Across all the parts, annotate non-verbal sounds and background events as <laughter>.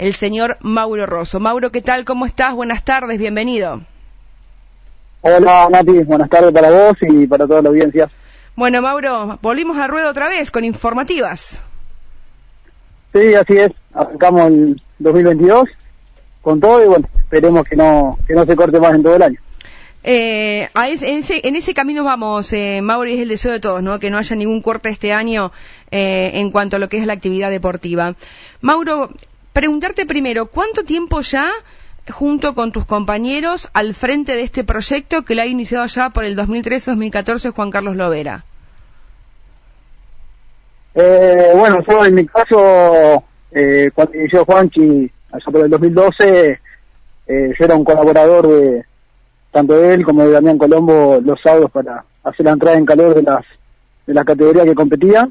el señor Mauro Rosso. Mauro, ¿qué tal? ¿Cómo estás? Buenas tardes, bienvenido. Hola Nati, buenas tardes para vos y para toda la audiencia. Bueno, Mauro, volvimos a rueda otra vez con informativas. Sí, así es, arrancamos el 2022 con todo y bueno, esperemos que no, que no se corte más en todo el año. Eh, a ese, en, ese, en, ese, camino vamos, eh, Mauro, y es el deseo de todos, ¿no? Que no haya ningún corte este año eh, en cuanto a lo que es la actividad deportiva. Mauro, preguntarte primero, ¿cuánto tiempo ya, junto con tus compañeros, al frente de este proyecto que lo ha iniciado ya por el 2013-2014 Juan Carlos Lovera? Eh, bueno, yo en mi caso, eh, cuando inició Juanchi, allá por el 2012, eh, yo era un colaborador de tanto de él como de Damián Colombo los sábados para hacer la entrada en calor de las de las categorías que competía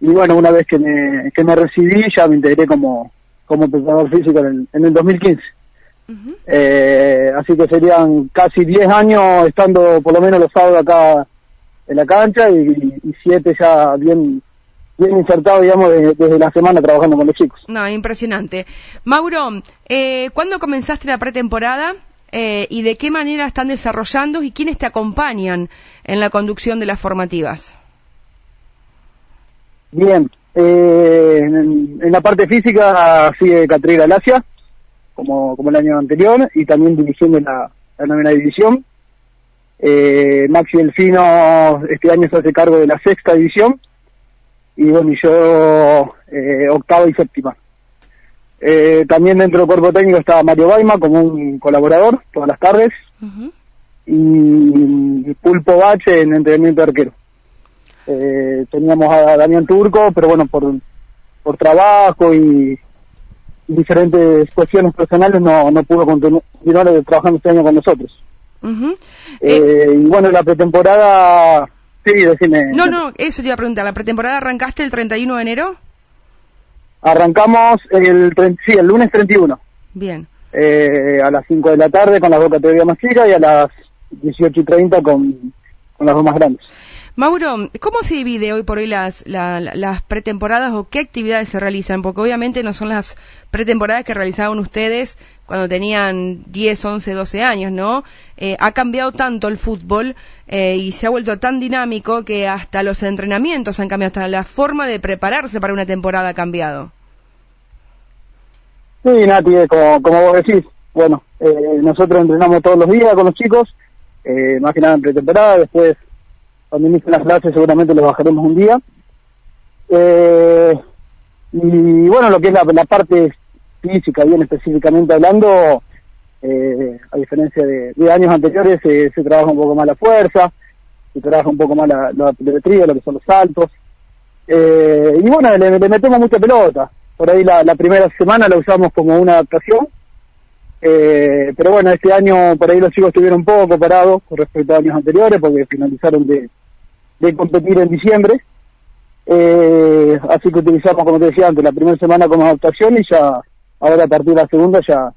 y bueno una vez que me, que me recibí ya me integré como como preparador físico en, en el 2015 eh, así que serían casi 10 años estando por lo menos los sábados acá en la cancha y, y siete ya bien bien insertado, digamos, desde la semana trabajando con los chicos. No, impresionante. Mauro, eh, ¿cuándo comenzaste la pretemporada? eh, y de qué manera están desarrollando y quiénes te acompañan en la conducción de las formativas. Bien, eh, en, en, la parte física sigue Catrina Galacia, como, como el año anterior, y también dirigiendo la, la novena división. Eh, Maxi Delfino este año se hace cargo de la sexta división, y bueno, y yo eh, octava y séptima. Eh, también dentro del cuerpo técnico está Mario Baima como un colaborador todas las tardes uh -huh. y Pulpo Bache en entrenamiento de arquero. Eh, teníamos a Damián Turco, pero bueno, por, por trabajo y diferentes cuestiones personales no, no pudo continuar trabajando este año con nosotros. Uh -huh. eh, y bueno, la pretemporada... Sí, decime. No, no, eso te iba a preguntar. ¿La pretemporada arrancaste el 31 de enero? Arrancamos el, sí, el lunes 31. Bien. Eh, a las 5 de la tarde con las dos categorías más chicas y a las 18 y 30 con, con las dos más grandes. Mauro, ¿cómo se divide hoy por hoy las, la, las pretemporadas o qué actividades se realizan? Porque obviamente no son las pretemporadas que realizaban ustedes cuando tenían 10, 11, 12 años, ¿no? Eh, ha cambiado tanto el fútbol eh, y se ha vuelto tan dinámico que hasta los entrenamientos han cambiado, hasta la forma de prepararse para una temporada ha cambiado. Sí, Nati, como, como vos decís, bueno, eh, nosotros entrenamos todos los días con los chicos, eh, más que nada pretemporada, después cuando inicien las clases seguramente los bajaremos un día. Eh, y bueno, lo que es la, parte física, bien específicamente hablando, eh, a diferencia de, años anteriores, se, trabaja un poco más la fuerza, se trabaja un poco más la, la lo que son los saltos. Eh, y bueno, le, le, metemos mucha pelota. Por ahí la, la primera semana la usamos como una adaptación. Eh, pero bueno, este año por ahí los chicos estuvieron un poco parados con respecto a años anteriores porque finalizaron de, de competir en diciembre. Eh, así que utilizamos, como te decía antes, la primera semana como adaptación y ya, ahora a partir de la segunda ya,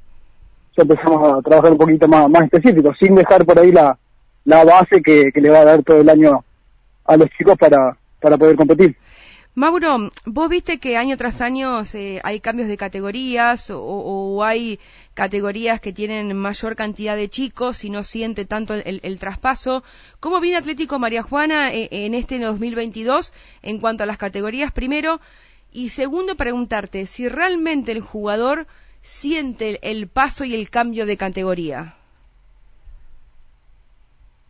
ya empezamos a trabajar un poquito más, más específico, sin dejar por ahí la, la base que, que le va a dar todo el año a los chicos para, para poder competir. Mauro, vos viste que año tras año eh, hay cambios de categorías o, hay categorías que tienen mayor cantidad de chicos y no siente tanto el, traspaso. ¿Cómo viene Atlético María Juana eh, en este 2022 en cuanto a las categorías primero? Y segundo, preguntarte si realmente el jugador siente el, paso y el cambio de categoría.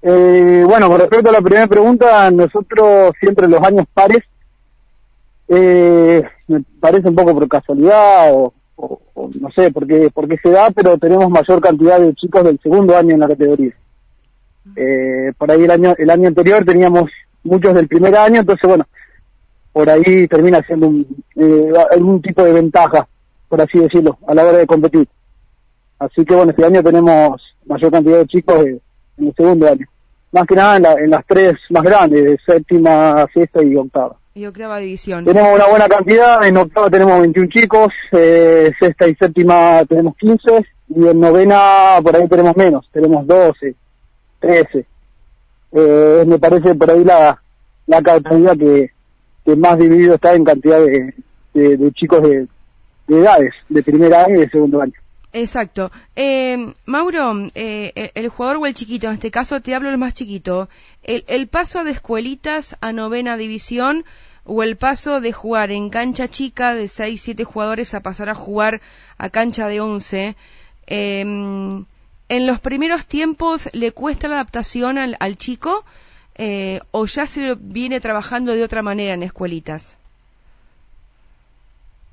Eh, bueno, con respecto a la primera pregunta, nosotros siempre los años pares eh, me parece un poco por casualidad o, no sé por qué se da, pero tenemos mayor cantidad de chicos del segundo año en la categoría. Eh, por ahí el año, el año anterior teníamos muchos del primer año, entonces bueno, por ahí termina siendo un, eh, algún tipo de ventaja, por así decirlo, a la hora de competir. Así que bueno, este año tenemos mayor cantidad de chicos de, en el segundo año. Más que nada en, la, en las tres más grandes, de séptima, sexta y octava y octava división. Tenemos una buena cantidad, en octava tenemos 21 chicos, eh, sexta y séptima tenemos 15 y en novena por ahí tenemos menos, tenemos 12, 13. Eh, me parece por ahí la, la categoría que, que más dividido está en cantidad de, de, de chicos de, de edades, de primer año y de segundo año. Exacto. Eh, Mauro, eh, el jugador o el chiquito, en este caso te hablo el más chiquito, el, el, paso de escuelitas a novena división o el paso de jugar en cancha chica de 6, 7 jugadores a pasar a jugar a cancha de 11, eh, en los primeros tiempos le cuesta la adaptación al, al chico eh, o ya se viene trabajando de otra manera en escuelitas.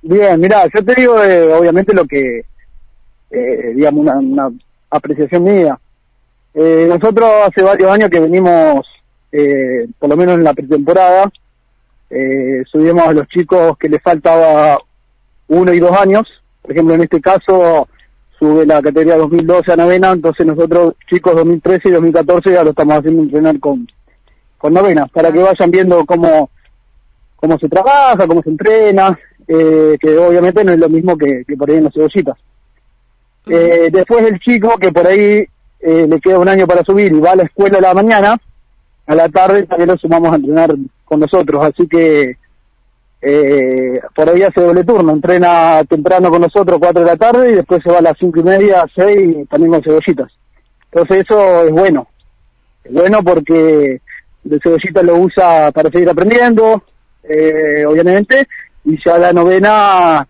Bien, mira, yo te digo eh, obviamente lo que eh, digamos, una, apreciación mía. Eh, nosotros hace varios años que venimos, eh, por lo menos en la pretemporada, eh, subimos a los chicos que les faltaba uno y dos años. Por ejemplo, en este caso sube la categoría 2012 a novena, entonces nosotros chicos 2013 y 2014 ya lo estamos haciendo entrenar con, con novena, para que vayan viendo cómo, cómo se trabaja, cómo se entrena, eh, que obviamente no es lo mismo que, que por ahí en las cebollitas. Eh, después el chico que por ahí eh, le queda un año para subir y va a la escuela a la mañana, a la tarde también lo sumamos a entrenar con nosotros, así que eh, por ahí hace doble turno, entrena temprano con nosotros, 4 de la tarde, y después se va a las cinco y media, 6, también con cebollitas. Entonces eso es bueno, es bueno porque de cebollita lo usa para seguir aprendiendo, eh, obviamente, y ya la novena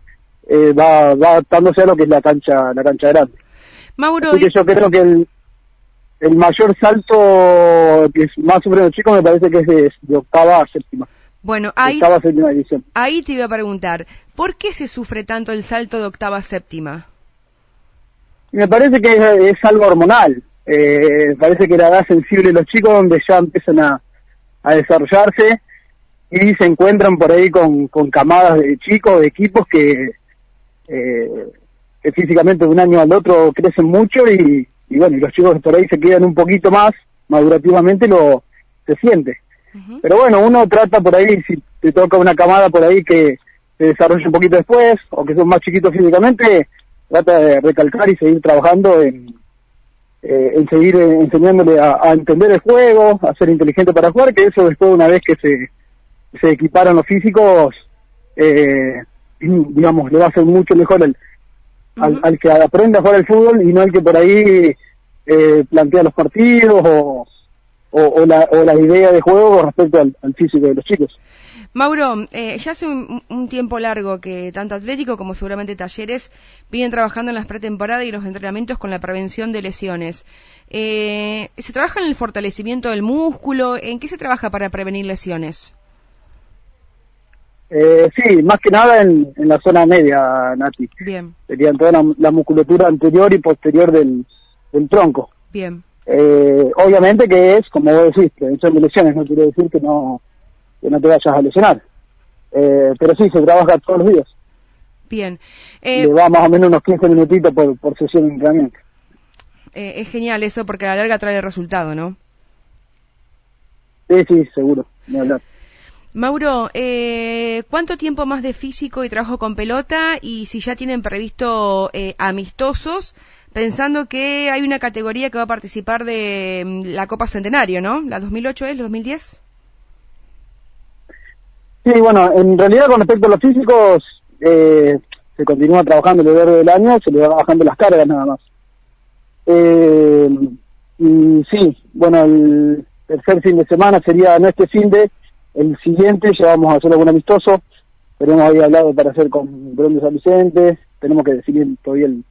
eh, va, va adaptándose a lo que es la cancha, la cancha grande. Mauro, Así que yo creo que el, el mayor salto que es más sobre los chicos me parece que es de, de octava a séptima. Bueno, ahí, octava a séptima división. ahí te iba a preguntar, ¿por qué se sufre tanto el salto de octava a séptima? Me parece que es, es algo hormonal. Eh, parece que la edad sensible los chicos donde ya empiezan a, a desarrollarse y se encuentran por ahí con, con camadas de chicos, de equipos que, eh, que físicamente de un año al otro crecen mucho y, y bueno, y los chicos que por ahí se quedan un poquito más, madurativamente lo se siente. Pero bueno, uno trata por ahí, si te toca una camada por ahí que se desarrolla un poquito después, o que son más chiquitos físicamente, trata de recalcar y seguir trabajando en, eh, en seguir eh, enseñándole a, a entender el juego, a ser inteligente para jugar, que eso después una vez que se, se equiparan los físicos, eh, digamos, le va a hacer mucho mejor al, al, que aprende a jugar al fútbol y no al que por ahí eh, plantea los partidos o, o, o la, o la idea de juego con respecto al, al físico de los chicos. Mauro, eh, ya hace un, un tiempo largo que tanto Atlético como seguramente Talleres vienen trabajando en las pretemporadas y los entrenamientos con la prevención de lesiones. Eh, ¿Se trabaja en el fortalecimiento del músculo? ¿En qué se trabaja para prevenir lesiones? Eh, sí, más que nada en, en la zona media, Nati. Bien, Serían toda la, la musculatura anterior y posterior del, del tronco. bien. Eh, obviamente que es, como vos decís, prevención de lesiones, no quiere decir que no, que no te vayas a lesionar. Eh, pero sí, se trabaja todos los días. Bien. Eh, Le va más o menos unos 15 minutitos por, por sesión de entrenamiento. eh, es genial eso porque a la larga trae el resultado, ¿no? Sí, sí, seguro, ni hablar. Mauro, eh, ¿cuánto tiempo más de físico y trabajo con pelota y si ya tienen previsto eh, amistosos, pensando que hay una categoría que va a participar de mm, la Copa Centenario, ¿no? ¿La 2008 es, la 2010? Sí, bueno, en realidad con respecto a los físicos, eh, se continúa trabajando a lo largo del año, se le va bajando las cargas nada más. Eh, y sí, bueno, el tercer fin de semana sería no este fin de, el siguiente ya vamos a hacer algún amistoso, pero hemos había hablado para hacer con Brón de San Vicente, tenemos que decidir todavía el,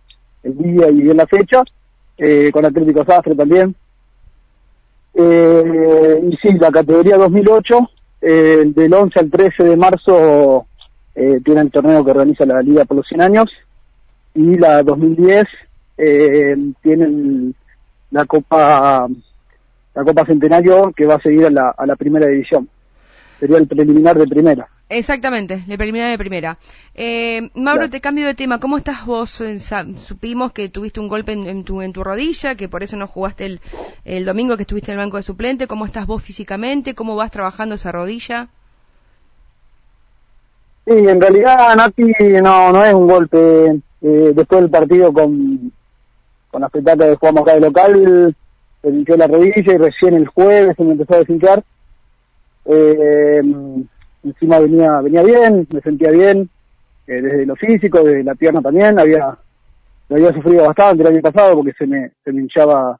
día y la fecha, eh, con Atlético Sastre también. Eh, y sí, la categoría 2008, eh, del 11 al 13 de marzo eh, tiene el torneo que organiza la Liga por los 100 años y la 2010 eh, tienen la Copa la Copa Centenario que va a seguir a la primera división. Sería el preliminar de primera. Exactamente, le preliminar de primera. Eh, Mauro, Claro. te cambio de tema. ¿Cómo estás vos? Supimos que tuviste un golpe en, en tu, en tu rodilla, que por eso no jugaste el, el domingo que estuviste en el banco de suplente. ¿Cómo estás vos físicamente? ¿Cómo vas trabajando esa rodilla? Sí, en realidad Nati no, no es un golpe. Eh, después del partido con, con las petacas que jugamos acá de local, se hinchó la rodilla y recién el jueves se me empezó a deshinchar. Eh, encima venía venía bien, me sentía bien. eh, desde lo físico, desde la pierna también, había, lo había sufrido bastante el año pasado porque se me, se me hinchaba,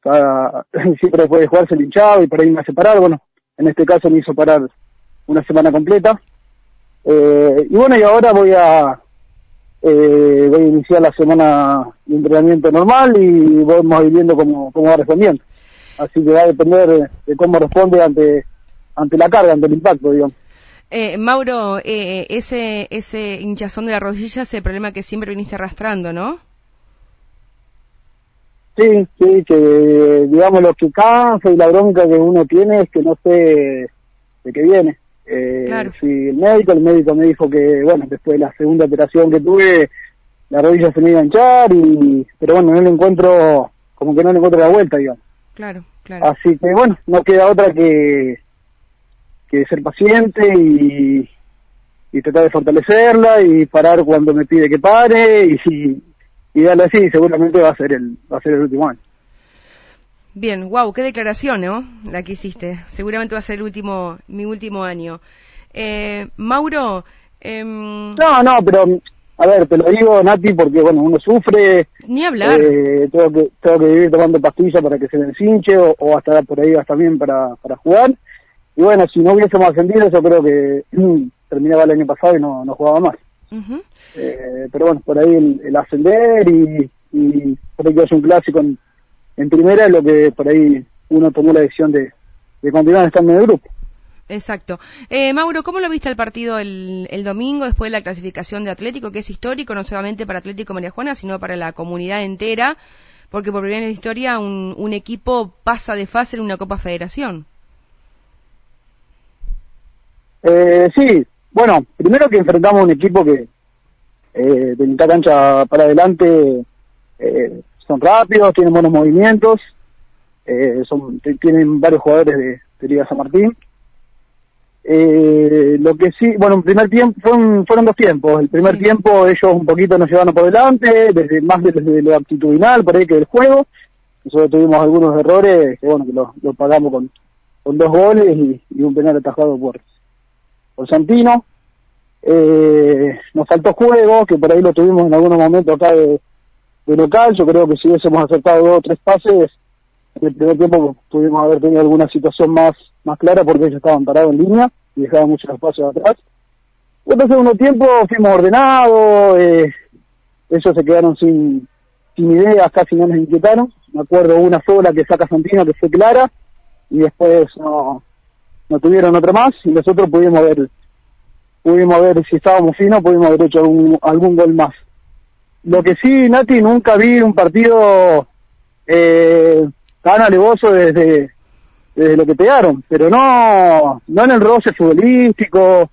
cada, <laughs> siempre después de jugar se le hinchaba y por ahí me hace parar, bueno, en este caso me hizo parar una semana completa. Eh, y bueno, y ahora voy a, eh, voy a iniciar la semana de entrenamiento normal y vamos a ir viendo cómo, cómo va respondiendo. Así que va a depender de, cómo responde ante, ante la carga, ante el impacto, digamos. Eh, Mauro, eh, ese, ese hinchazón de la rodilla es el problema que siempre viniste arrastrando, ¿no? Sí, sí, que digamos lo que cansa y la bronca que uno tiene es que no sé de qué viene. Eh, claro. Si el médico, el médico me dijo que, bueno, después de la segunda operación que tuve, la rodilla se me iba a hinchar, y, pero bueno, no le encuentro, como que no le encuentro la vuelta, digamos. Claro, claro. Así que bueno, no queda otra que, que ser paciente y, y tratar de fortalecerla y parar cuando me pide que pare y, y, y darle así, seguramente va a ser el, va a ser el último año. Bien, wow, qué declaración, ¿no? La que hiciste. Seguramente va a ser el último, mi último año. Eh, Mauro. Eh, no, no, pero a ver, te lo digo, Nati, porque bueno, uno sufre. Ni hablar. Eh, tengo que tengo que vivir tomando pastillas para que se me o, o hasta por ahí hasta bien para, para jugar. Y bueno, si no hubiésemos ascendido, yo creo que <clears throat> terminaba el año pasado y no, no jugaba más. eh, pero bueno, por ahí el, ascender y, y por ahí que es un clásico en, en primera es lo que por ahí uno tomó la decisión de, de continuar estando en el grupo. Exacto. Eh, Mauro, ¿cómo lo viste el partido el, el, domingo después de la clasificación de Atlético, que es histórico no solamente para Atlético María Juana, sino para la comunidad entera? Porque por primera vez en la historia un, un equipo pasa de fase en una Copa Federación. Eh, sí, bueno, primero que enfrentamos un equipo que eh, de mitad cancha para adelante eh, son rápidos, tienen buenos movimientos, eh, son, tienen varios jugadores de, de Liga San Martín. Eh, lo que sí, bueno, en primer tiempo fueron, fueron dos tiempos. El primer tiempo ellos un poquito nos llevaron por delante, desde más desde lo actitudinal, por ahí que del juego. Nosotros tuvimos algunos errores que bueno, que lo, pagamos con, con dos goles y, y, un penal atajado por, por Santino. Eh, nos faltó juego, que por ahí lo tuvimos en algunos momentos acá de, local. Yo creo que si hubiésemos acertado dos o tres pases, en el primer tiempo pudimos haber tenido alguna situación más, más clara porque ellos estaban parados en línea y dejaban muchos espacios atrás. El segundo tiempo fuimos ordenados, eh, ellos se quedaron sin, sin ideas, casi no nos inquietaron. Me acuerdo una sola que saca Santino que fue clara y después no, no tuvieron otra más y nosotros pudimos ver pudimos ver si estábamos finos, pudimos haber hecho algún, algún gol más. Lo que sí, Nati, nunca vi un partido eh, tan alevoso desde, desde lo que pegaron, pero no, no en el roce futbolístico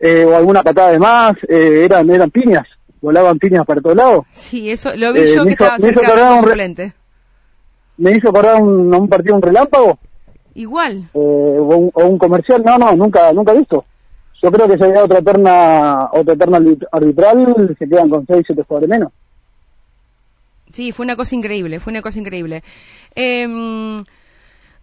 eh, o alguna patada de más, eh, eran, eran piñas, volaban piñas para todos lados. Sí, eso lo vi yo que hizo, estaba cerca me hizo, me hizo un, un partido, un relámpago. Igual. Eh, o, un, o, un, comercial, no, no, nunca, nunca visto. Yo creo que si había otra terna, otra terna arbitral, se quedan con seis, siete jugadores menos. Sí, fue una cosa increíble, fue una cosa increíble. Eh,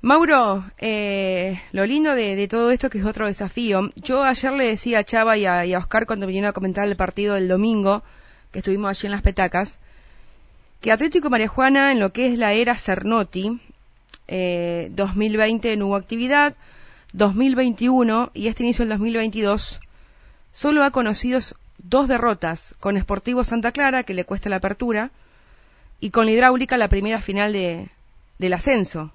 Mauro, eh, lo lindo de, de, todo esto que es otro desafío. Yo ayer le decía a Chava y a, y a Oscar cuando vinieron a comentar el partido del domingo, que estuvimos allí en las petacas, que Atlético María Juana, en lo que es la era Cernotti, eh, 2020 no hubo actividad, 2021 y este inicio del 2022 solo ha conocido dos derrotas con Sportivo Santa Clara, que le cuesta la apertura, y con la Hidráulica la primera final de, del ascenso.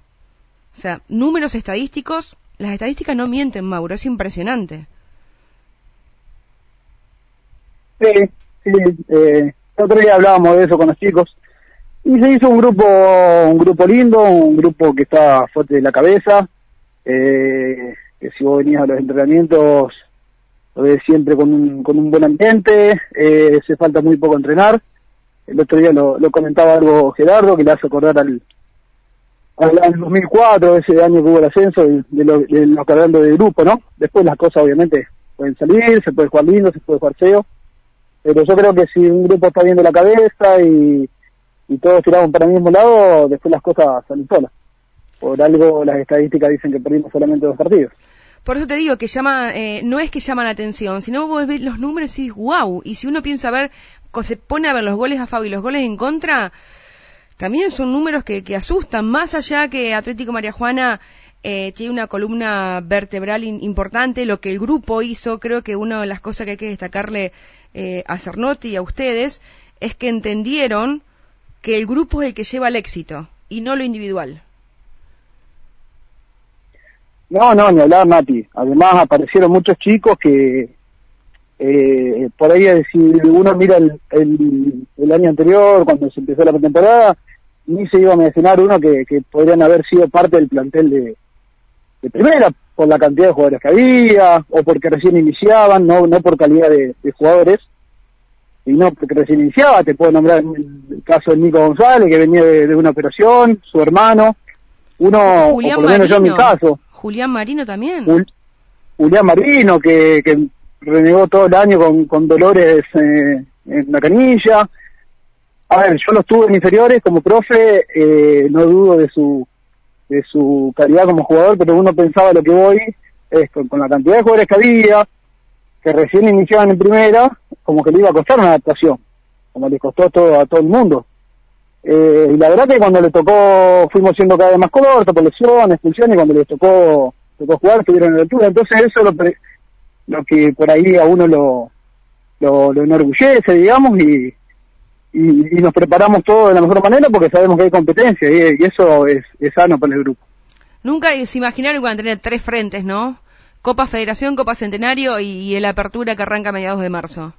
O sea, números estadísticos, las estadísticas no mienten, Mauro, es impresionante. Sí, sí, eh, otro día hablábamos de eso con los chicos y se hizo un grupo, un grupo lindo, un grupo que está fuerte de la cabeza, eh, que si vos venías a los entrenamientos, lo ves siempre con un, con un buen ambiente, eh, se falta muy poco entrenar. El otro día lo, comentaba algo Gerardo, que le hace acordar al, al, 2004, ese año que hubo el ascenso, de, de lo, de lo que hablando de grupo, ¿no? Después las cosas obviamente pueden salir, se puede jugar lindo, se puede jugar feo, pero yo creo que si un grupo está viendo la cabeza y, y todos tiramos para el mismo lado, después las cosas salen solas por algo las estadísticas dicen que perdimos solamente dos partidos. Por eso te digo que llama, eh, no es que llama la atención, sino vos ves los números y dices, wow, y si uno piensa ver, se pone a ver los goles a favor y los goles en contra, también son números que, que asustan, más allá que Atlético María Juana eh, tiene una columna vertebral importante, lo que el grupo hizo, creo que una de las cosas que hay que destacarle eh, a Cernotti y a ustedes es que entendieron que el grupo es el que lleva el éxito y no lo individual. No, no, ni hablar, Mati. Además aparecieron muchos chicos que, eh, por ahí, si uno mira el, el, año anterior, cuando se empezó la pretemporada, ni se iba a mencionar uno que, que podrían haber sido parte del plantel de, de primera, por la cantidad de jugadores que había, o porque recién iniciaban, no, no por calidad de, jugadores, y no porque recién iniciaba, te puedo nombrar el caso de Nico González, que venía de, una operación, su hermano, uno, o por lo menos yo en mi caso. Julián Marino también. Julián Marino, que, que renegó todo el año con, con dolores eh, en la canilla. A ver, yo los tuve en inferiores como profe, eh, no dudo de su de su calidad como jugador, pero uno pensaba lo que voy es con, la cantidad de jugadores que había, que recién iniciaban en primera, como que le iba a costar una adaptación, como le costó todo, a todo el mundo. Eh, y la verdad que cuando le tocó, fuimos siendo cada vez más cortos, por lesiones, expulsiones, y cuando les tocó, tocó jugar, estuvieron en la altura. Entonces eso es lo, lo que por ahí a uno lo, lo, enorgullece, digamos, y, y, nos preparamos todo de la mejor manera porque sabemos que hay competencia y, eso es, sano para el grupo. Nunca se imaginaron que van a tener tres frentes, ¿no? Copa Federación, Copa Centenario y, el Apertura que arranca a mediados de marzo.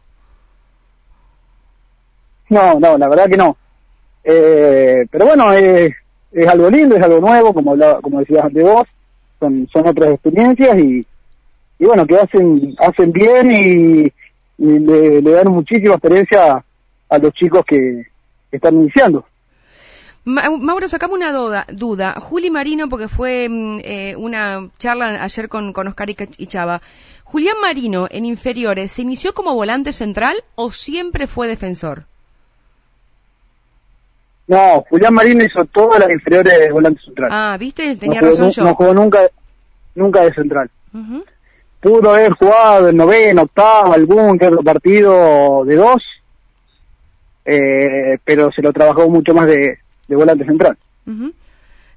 No, no, la verdad que no. Eh, pero bueno, es, es algo lindo, es algo nuevo, como como decías de vos, son, son otras experiencias y, y bueno, que hacen, hacen bien y, le, le dan muchísima experiencia a los chicos que, están iniciando. Mauro, sacamos una duda, duda. Juli Marino, porque fue mm, eh, una charla ayer con, con Oscar y Chava. ¿Julián Marino en inferiores se inició como volante central o siempre fue defensor? No, Julián Marino hizo todas las inferiores de volante central. Ah, ¿viste? Tenía razón yo. No jugó nunca, nunca de central. Pudo haber jugado en noveno, octavo, algún que otro partido de dos, eh, pero se lo trabajó mucho más de, volante central.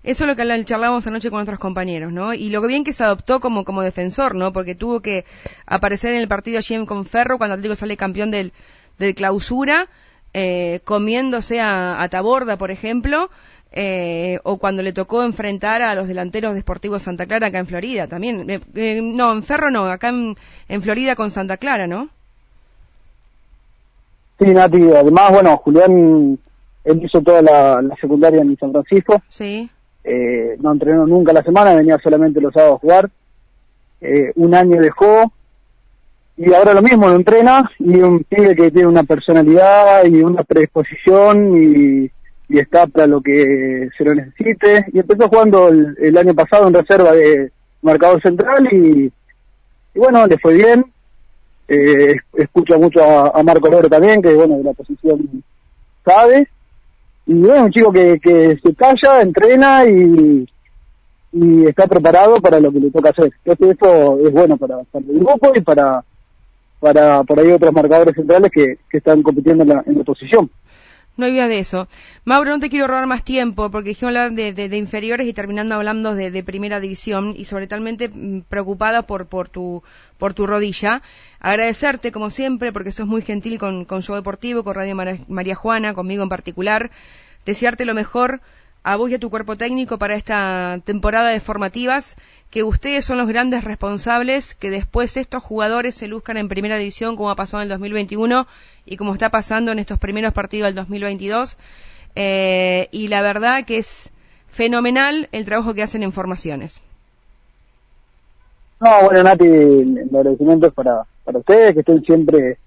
Eso es lo que charlábamos anoche con otros compañeros, ¿no? Y lo que bien que se adoptó como, como defensor, ¿no? Porque tuvo que aparecer en el partido allí con Ferro cuando Atlético sale campeón del, del clausura, eh, comiéndose a, Taborda, por ejemplo, eh, o cuando le tocó enfrentar a los delanteros de Sportivo Santa Clara acá en Florida también. no, en Ferro no, acá en, en Florida con Santa Clara, ¿no? Sí, Nati, además, bueno, Julián, él hizo toda la, secundaria en San Francisco. Sí. Eh, no entrenó nunca la semana, venía solamente los sábados a jugar. Eh, un año dejó y ahora lo mismo, lo entrena y un pibe que tiene una personalidad y una predisposición y, está para lo que se lo necesite. Y empezó jugando el, año pasado en reserva de marcador central y, y bueno, le fue bien eh, escucha mucho a, Marco Loro también, que bueno, de la posición sabe. Y bueno, un chico que, que se calla, entrena y, y está preparado para lo que le toca hacer. Creo que eso es bueno para, para el grupo y para, para por ahí otros marcadores centrales que, que están compitiendo en la, en la posición. No hay de eso. Mauro, no te quiero robar más tiempo porque dijimos hablar de, de, inferiores y terminando hablando de, de, primera división y sobre talmente mm, preocupada por, por, tu, por tu rodilla. Agradecerte, como siempre, porque sos muy gentil con, con Show Deportivo, con Radio María Juana, conmigo en particular. Desearte lo mejor a vos y a tu cuerpo técnico para esta temporada de formativas, que ustedes son los grandes responsables, que después estos jugadores se luzcan en primera división como ha pasado en el 2021 y como está pasando en estos primeros partidos del 2022. Eh, y la verdad que es fenomenal el trabajo que hacen en formaciones. No, bueno, Nati, el agradecimiento es para, para ustedes, que estén siempre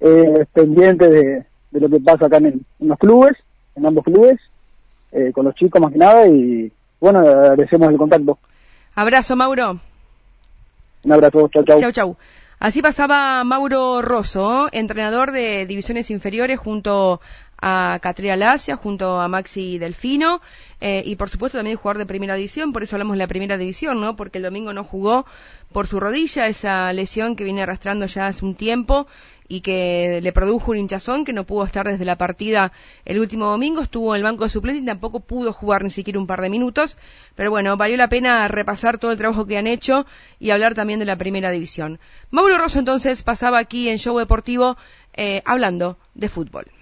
eh, pendientes de, lo que pasa acá en los clubes, en ambos clubes eh, con los chicos más que nada y bueno, agradecemos el contacto. Abrazo, Mauro. Un abrazo, chau, chau. Chau, chau. Así pasaba Mauro Rosso, entrenador de divisiones inferiores junto a Catria Lacia junto a Maxi Delfino eh, y por supuesto también jugar de primera división, por eso hablamos de la primera división, ¿no? Porque el domingo no jugó por su rodilla, esa lesión que viene arrastrando ya hace un tiempo y que le produjo un hinchazón que no pudo estar desde la partida el último domingo, estuvo en el banco de suplentes y tampoco pudo jugar ni siquiera un par de minutos, pero bueno, valió la pena repasar todo el trabajo que han hecho y hablar también de la primera división. Mauro Rosso entonces pasaba aquí en Show Deportivo eh, hablando de fútbol.